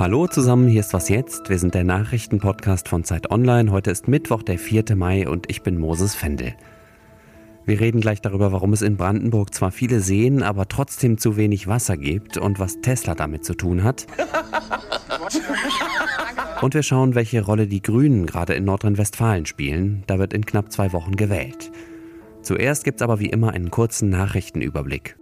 Hallo zusammen, hier ist was jetzt. Wir sind der Nachrichtenpodcast von Zeit Online. Heute ist Mittwoch, der 4. Mai und ich bin Moses Fendel. Wir reden gleich darüber, warum es in Brandenburg zwar viele Seen, aber trotzdem zu wenig Wasser gibt und was Tesla damit zu tun hat. Und wir schauen, welche Rolle die Grünen gerade in Nordrhein-Westfalen spielen. Da wird in knapp zwei Wochen gewählt. Zuerst gibt es aber wie immer einen kurzen Nachrichtenüberblick.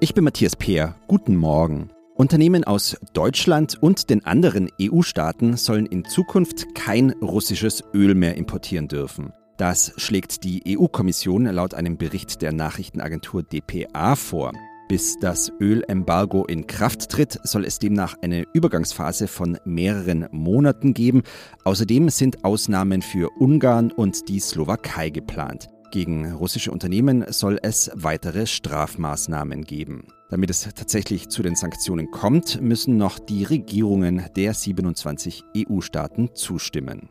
Ich bin Matthias Peer. Guten Morgen. Unternehmen aus Deutschland und den anderen EU-Staaten sollen in Zukunft kein russisches Öl mehr importieren dürfen. Das schlägt die EU-Kommission laut einem Bericht der Nachrichtenagentur dpa vor. Bis das Ölembargo in Kraft tritt, soll es demnach eine Übergangsphase von mehreren Monaten geben. Außerdem sind Ausnahmen für Ungarn und die Slowakei geplant. Gegen russische Unternehmen soll es weitere Strafmaßnahmen geben. Damit es tatsächlich zu den Sanktionen kommt, müssen noch die Regierungen der 27 EU-Staaten zustimmen.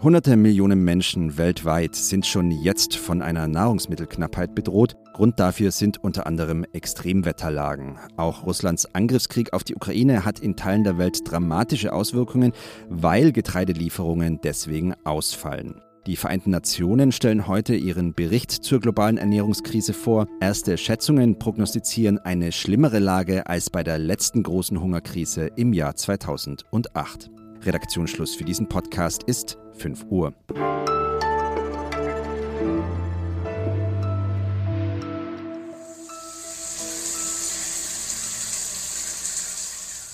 Hunderte Millionen Menschen weltweit sind schon jetzt von einer Nahrungsmittelknappheit bedroht. Grund dafür sind unter anderem Extremwetterlagen. Auch Russlands Angriffskrieg auf die Ukraine hat in Teilen der Welt dramatische Auswirkungen, weil Getreidelieferungen deswegen ausfallen. Die Vereinten Nationen stellen heute ihren Bericht zur globalen Ernährungskrise vor. Erste Schätzungen prognostizieren eine schlimmere Lage als bei der letzten großen Hungerkrise im Jahr 2008. Redaktionsschluss für diesen Podcast ist 5 Uhr.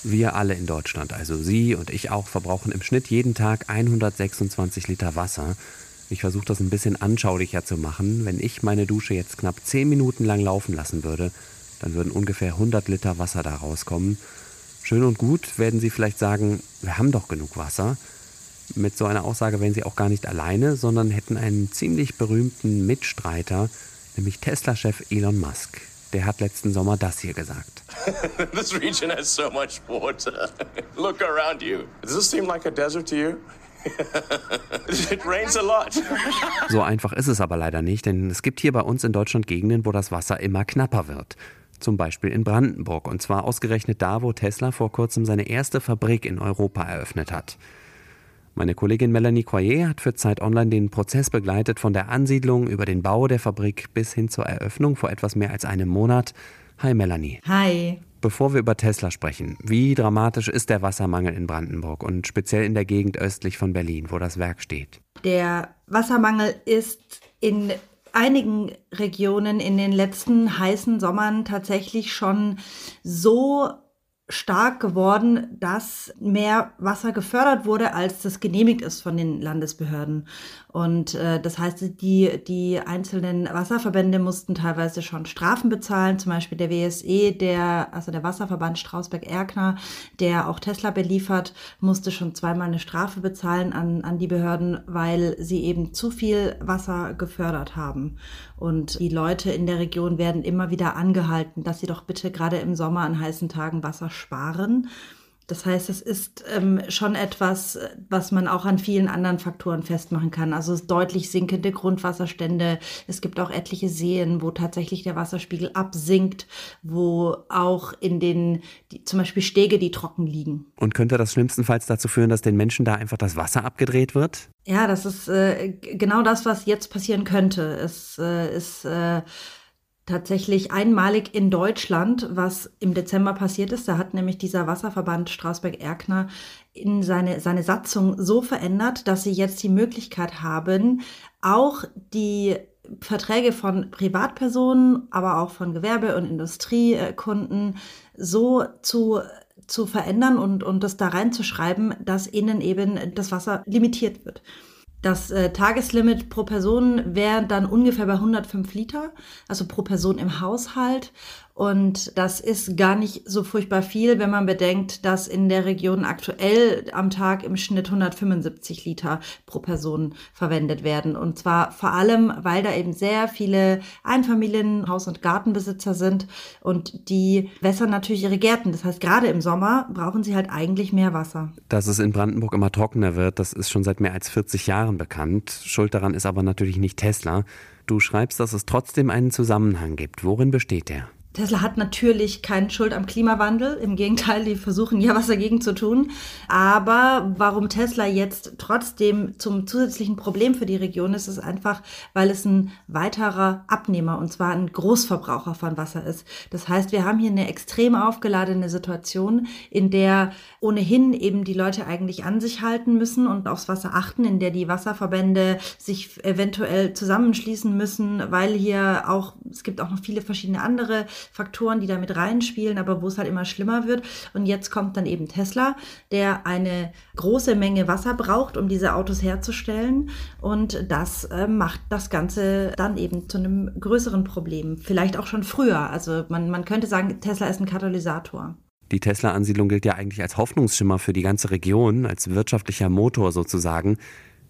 Wir alle in Deutschland, also Sie und ich auch, verbrauchen im Schnitt jeden Tag 126 Liter Wasser. Ich versuche das ein bisschen anschaulicher zu machen. Wenn ich meine Dusche jetzt knapp 10 Minuten lang laufen lassen würde, dann würden ungefähr 100 Liter Wasser da rauskommen. Schön und gut werden Sie vielleicht sagen, wir haben doch genug Wasser. Mit so einer Aussage wären Sie auch gar nicht alleine, sondern hätten einen ziemlich berühmten Mitstreiter, nämlich Tesla-Chef Elon Musk. Der hat letzten Sommer das hier gesagt. This region has so much water. Look around you. Does this seem like a desert to you? It rains a lot. So einfach ist es aber leider nicht, denn es gibt hier bei uns in Deutschland Gegenden, wo das Wasser immer knapper wird zum Beispiel in Brandenburg, und zwar ausgerechnet da, wo Tesla vor kurzem seine erste Fabrik in Europa eröffnet hat. Meine Kollegin Melanie Coyer hat für Zeit Online den Prozess begleitet von der Ansiedlung über den Bau der Fabrik bis hin zur Eröffnung vor etwas mehr als einem Monat. Hi Melanie. Hi. Bevor wir über Tesla sprechen, wie dramatisch ist der Wassermangel in Brandenburg und speziell in der Gegend östlich von Berlin, wo das Werk steht? Der Wassermangel ist in einigen Regionen in den letzten heißen Sommern tatsächlich schon so stark geworden, dass mehr Wasser gefördert wurde, als das genehmigt ist von den Landesbehörden. Und äh, das heißt, die, die einzelnen Wasserverbände mussten teilweise schon Strafen bezahlen, zum Beispiel der WSE, der, also der Wasserverband Strausberg-Erkner, der auch Tesla beliefert, musste schon zweimal eine Strafe bezahlen an, an die Behörden, weil sie eben zu viel Wasser gefördert haben. Und die Leute in der Region werden immer wieder angehalten, dass sie doch bitte gerade im Sommer an heißen Tagen Wasser sparen. Das heißt, es ist ähm, schon etwas, was man auch an vielen anderen Faktoren festmachen kann. Also deutlich sinkende Grundwasserstände. Es gibt auch etliche Seen, wo tatsächlich der Wasserspiegel absinkt, wo auch in den, die, zum Beispiel Stege, die trocken liegen. Und könnte das schlimmstenfalls dazu führen, dass den Menschen da einfach das Wasser abgedreht wird? Ja, das ist äh, genau das, was jetzt passieren könnte. Es äh, ist äh, tatsächlich einmalig in Deutschland, was im Dezember passiert ist. Da hat nämlich dieser Wasserverband Strausberg-Erkner in seine, seine Satzung so verändert, dass sie jetzt die Möglichkeit haben, auch die Verträge von Privatpersonen, aber auch von Gewerbe- und Industriekunden so zu zu verändern und, und das da reinzuschreiben, dass ihnen eben das Wasser limitiert wird. Das äh, Tageslimit pro Person wäre dann ungefähr bei 105 Liter, also pro Person im Haushalt. Und das ist gar nicht so furchtbar viel, wenn man bedenkt, dass in der Region aktuell am Tag im Schnitt 175 Liter pro Person verwendet werden. Und zwar vor allem, weil da eben sehr viele Einfamilien, Haus- und Gartenbesitzer sind und die wässern natürlich ihre Gärten. Das heißt, gerade im Sommer brauchen sie halt eigentlich mehr Wasser. Dass es in Brandenburg immer trockener wird, das ist schon seit mehr als 40 Jahren bekannt. Schuld daran ist aber natürlich nicht Tesla. Du schreibst, dass es trotzdem einen Zusammenhang gibt. Worin besteht der? Tesla hat natürlich keine Schuld am Klimawandel. Im Gegenteil, die versuchen ja was dagegen zu tun. Aber warum Tesla jetzt trotzdem zum zusätzlichen Problem für die Region ist, ist einfach, weil es ein weiterer Abnehmer und zwar ein Großverbraucher von Wasser ist. Das heißt, wir haben hier eine extrem aufgeladene Situation, in der ohnehin eben die Leute eigentlich an sich halten müssen und aufs Wasser achten, in der die Wasserverbände sich eventuell zusammenschließen müssen, weil hier auch, es gibt auch noch viele verschiedene andere Faktoren, die da mit reinspielen, aber wo es halt immer schlimmer wird. Und jetzt kommt dann eben Tesla, der eine große Menge Wasser braucht, um diese Autos herzustellen. Und das äh, macht das Ganze dann eben zu einem größeren Problem. Vielleicht auch schon früher. Also man, man könnte sagen, Tesla ist ein Katalysator. Die Tesla-Ansiedlung gilt ja eigentlich als Hoffnungsschimmer für die ganze Region, als wirtschaftlicher Motor sozusagen.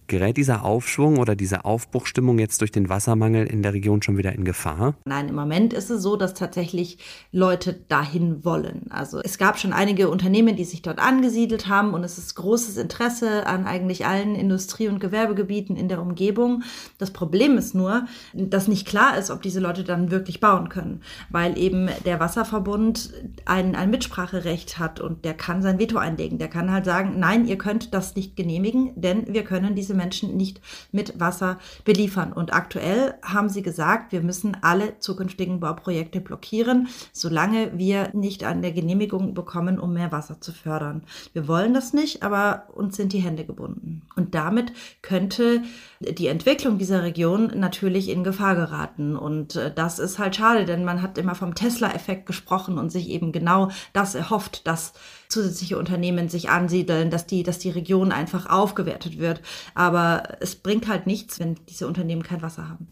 Gerät dieser Aufschwung oder diese Aufbruchstimmung jetzt durch den Wassermangel in der Region schon wieder in Gefahr? Nein, im Moment ist es so, dass tatsächlich Leute dahin wollen. Also es gab schon einige Unternehmen, die sich dort angesiedelt haben und es ist großes Interesse an eigentlich allen Industrie- und Gewerbegebieten in der Umgebung. Das Problem ist nur, dass nicht klar ist, ob diese Leute dann wirklich bauen können, weil eben der Wasserverbund ein, ein Mitspracherecht hat und der kann sein Veto einlegen. Der kann halt sagen, nein, ihr könnt das nicht genehmigen, denn wir können diese diese Menschen nicht mit Wasser beliefern. Und aktuell haben sie gesagt, wir müssen alle zukünftigen Bauprojekte blockieren, solange wir nicht an der Genehmigung bekommen, um mehr Wasser zu fördern. Wir wollen das nicht, aber uns sind die Hände gebunden. Und damit könnte die Entwicklung dieser Region natürlich in Gefahr geraten. Und äh, das ist halt schade, denn man hat immer vom Tesla-Effekt gesprochen und sich eben genau das erhofft, dass zusätzliche Unternehmen sich ansiedeln, dass die, dass die Region einfach aufgewertet wird. Aber es bringt halt nichts, wenn diese Unternehmen kein Wasser haben.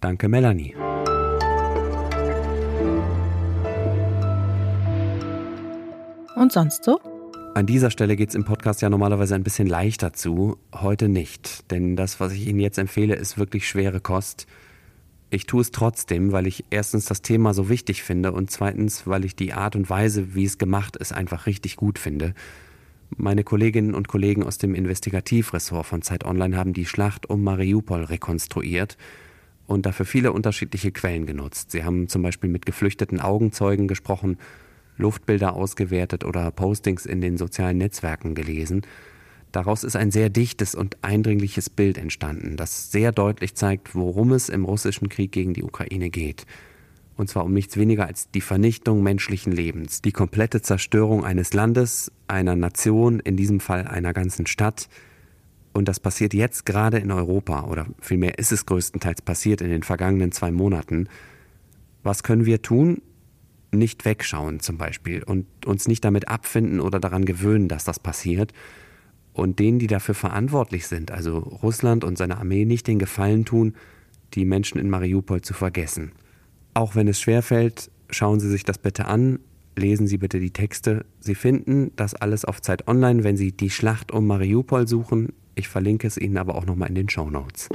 Danke, Melanie. Und sonst so? An dieser Stelle geht es im Podcast ja normalerweise ein bisschen leichter zu. Heute nicht. Denn das, was ich Ihnen jetzt empfehle, ist wirklich schwere Kost. Ich tue es trotzdem, weil ich erstens das Thema so wichtig finde und zweitens, weil ich die Art und Weise, wie es gemacht ist, einfach richtig gut finde. Meine Kolleginnen und Kollegen aus dem Investigativressort von Zeit Online haben die Schlacht um Mariupol rekonstruiert und dafür viele unterschiedliche Quellen genutzt. Sie haben zum Beispiel mit geflüchteten Augenzeugen gesprochen Luftbilder ausgewertet oder Postings in den sozialen Netzwerken gelesen. Daraus ist ein sehr dichtes und eindringliches Bild entstanden, das sehr deutlich zeigt, worum es im russischen Krieg gegen die Ukraine geht. Und zwar um nichts weniger als die Vernichtung menschlichen Lebens, die komplette Zerstörung eines Landes, einer Nation, in diesem Fall einer ganzen Stadt. Und das passiert jetzt gerade in Europa, oder vielmehr ist es größtenteils passiert in den vergangenen zwei Monaten. Was können wir tun? nicht wegschauen zum Beispiel und uns nicht damit abfinden oder daran gewöhnen, dass das passiert. Und denen, die dafür verantwortlich sind, also Russland und seine Armee, nicht den Gefallen tun, die Menschen in Mariupol zu vergessen. Auch wenn es schwerfällt, schauen Sie sich das bitte an, lesen Sie bitte die Texte. Sie finden das alles auf Zeit Online, wenn Sie die Schlacht um Mariupol suchen. Ich verlinke es Ihnen aber auch nochmal in den Show Notes.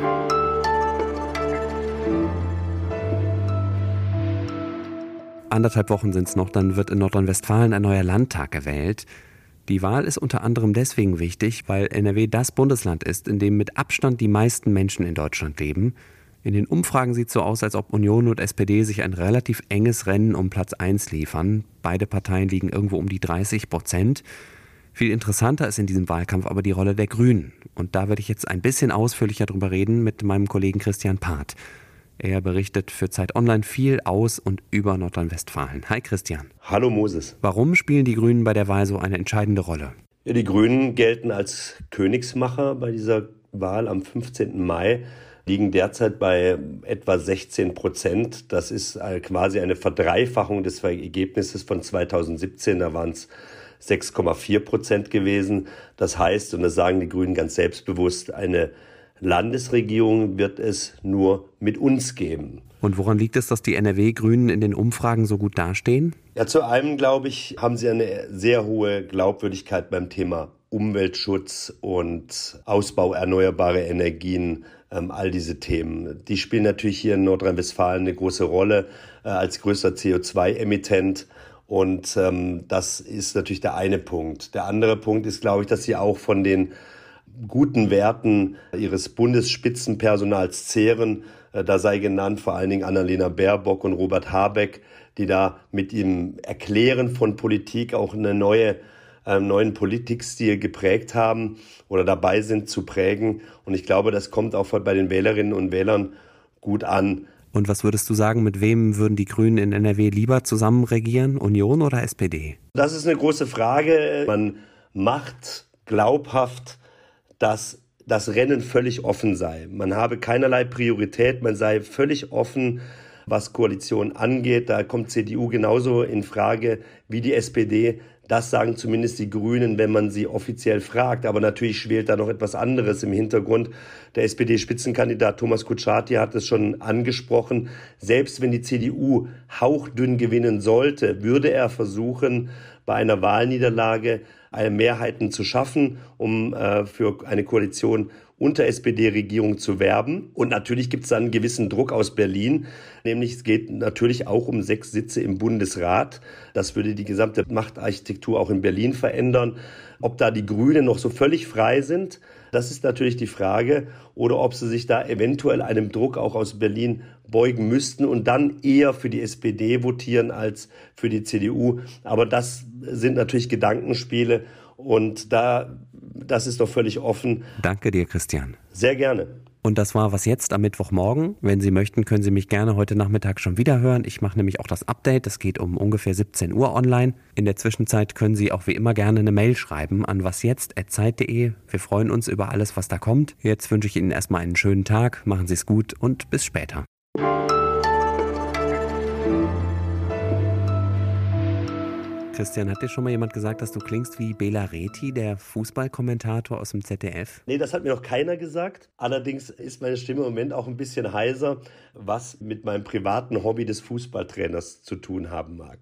Anderthalb Wochen sind es noch, dann wird in Nordrhein-Westfalen ein neuer Landtag gewählt. Die Wahl ist unter anderem deswegen wichtig, weil NRW das Bundesland ist, in dem mit Abstand die meisten Menschen in Deutschland leben. In den Umfragen sieht es so aus, als ob Union und SPD sich ein relativ enges Rennen um Platz 1 liefern. Beide Parteien liegen irgendwo um die 30 Prozent. Viel interessanter ist in diesem Wahlkampf aber die Rolle der Grünen. Und da werde ich jetzt ein bisschen ausführlicher drüber reden mit meinem Kollegen Christian Part. Er berichtet für Zeit Online viel aus und über Nordrhein-Westfalen. Hi Christian. Hallo Moses. Warum spielen die Grünen bei der Wahl so eine entscheidende Rolle? Ja, die Grünen gelten als Königsmacher bei dieser Wahl am 15. Mai, liegen derzeit bei etwa 16 Prozent. Das ist quasi eine Verdreifachung des Ergebnisses von 2017. Da waren es 6,4 Prozent gewesen. Das heißt, und das sagen die Grünen ganz selbstbewusst, eine Landesregierung wird es nur mit uns geben. Und woran liegt es, dass die NRW-Grünen in den Umfragen so gut dastehen? Ja, zu einem, glaube ich, haben sie eine sehr hohe Glaubwürdigkeit beim Thema Umweltschutz und Ausbau erneuerbarer Energien, ähm, all diese Themen. Die spielen natürlich hier in Nordrhein-Westfalen eine große Rolle äh, als größter CO2-Emittent. Und ähm, das ist natürlich der eine Punkt. Der andere Punkt ist, glaube ich, dass sie auch von den guten Werten ihres Bundesspitzenpersonals zehren. Äh, da sei genannt vor allen Dingen Annalena Baerbock und Robert Habeck, die da mit dem Erklären von Politik auch eine neue einen neuen Politikstil geprägt haben oder dabei sind zu prägen. Und ich glaube, das kommt auch bei den Wählerinnen und Wählern gut an. Und was würdest du sagen, mit wem würden die Grünen in NRW lieber zusammen regieren, Union oder SPD? Das ist eine große Frage. Man macht glaubhaft, dass das Rennen völlig offen sei. Man habe keinerlei Priorität, man sei völlig offen, was Koalition angeht. Da kommt CDU genauso in Frage wie die SPD. Das sagen zumindest die Grünen, wenn man sie offiziell fragt. Aber natürlich schwelt da noch etwas anderes im Hintergrund. Der SPD-Spitzenkandidat Thomas Kutschaty hat es schon angesprochen. Selbst wenn die CDU hauchdünn gewinnen sollte, würde er versuchen, bei einer Wahlniederlage Mehrheiten zu schaffen, um äh, für eine Koalition unter SPD-Regierung zu werben. Und natürlich gibt es dann einen gewissen Druck aus Berlin, nämlich es geht natürlich auch um sechs Sitze im Bundesrat. Das würde die gesamte Machtarchitektur auch in Berlin verändern. Ob da die Grünen noch so völlig frei sind, das ist natürlich die Frage. Oder ob sie sich da eventuell einem Druck auch aus Berlin beugen müssten und dann eher für die SPD votieren als für die CDU. Aber das sind natürlich Gedankenspiele und da, das ist doch völlig offen. Danke dir, Christian. Sehr gerne. Und das war was jetzt am Mittwochmorgen. Wenn Sie möchten, können Sie mich gerne heute Nachmittag schon wieder hören. Ich mache nämlich auch das Update. Das geht um ungefähr 17 Uhr online. In der Zwischenzeit können Sie auch wie immer gerne eine Mail schreiben an wasjetzt.zeit.de. Wir freuen uns über alles, was da kommt. Jetzt wünsche ich Ihnen erstmal einen schönen Tag. Machen Sie es gut und bis später. Christian, hat dir schon mal jemand gesagt, dass du klingst wie Bela Reti, der Fußballkommentator aus dem ZDF? Nee, das hat mir noch keiner gesagt. Allerdings ist meine Stimme im Moment auch ein bisschen heiser, was mit meinem privaten Hobby des Fußballtrainers zu tun haben mag.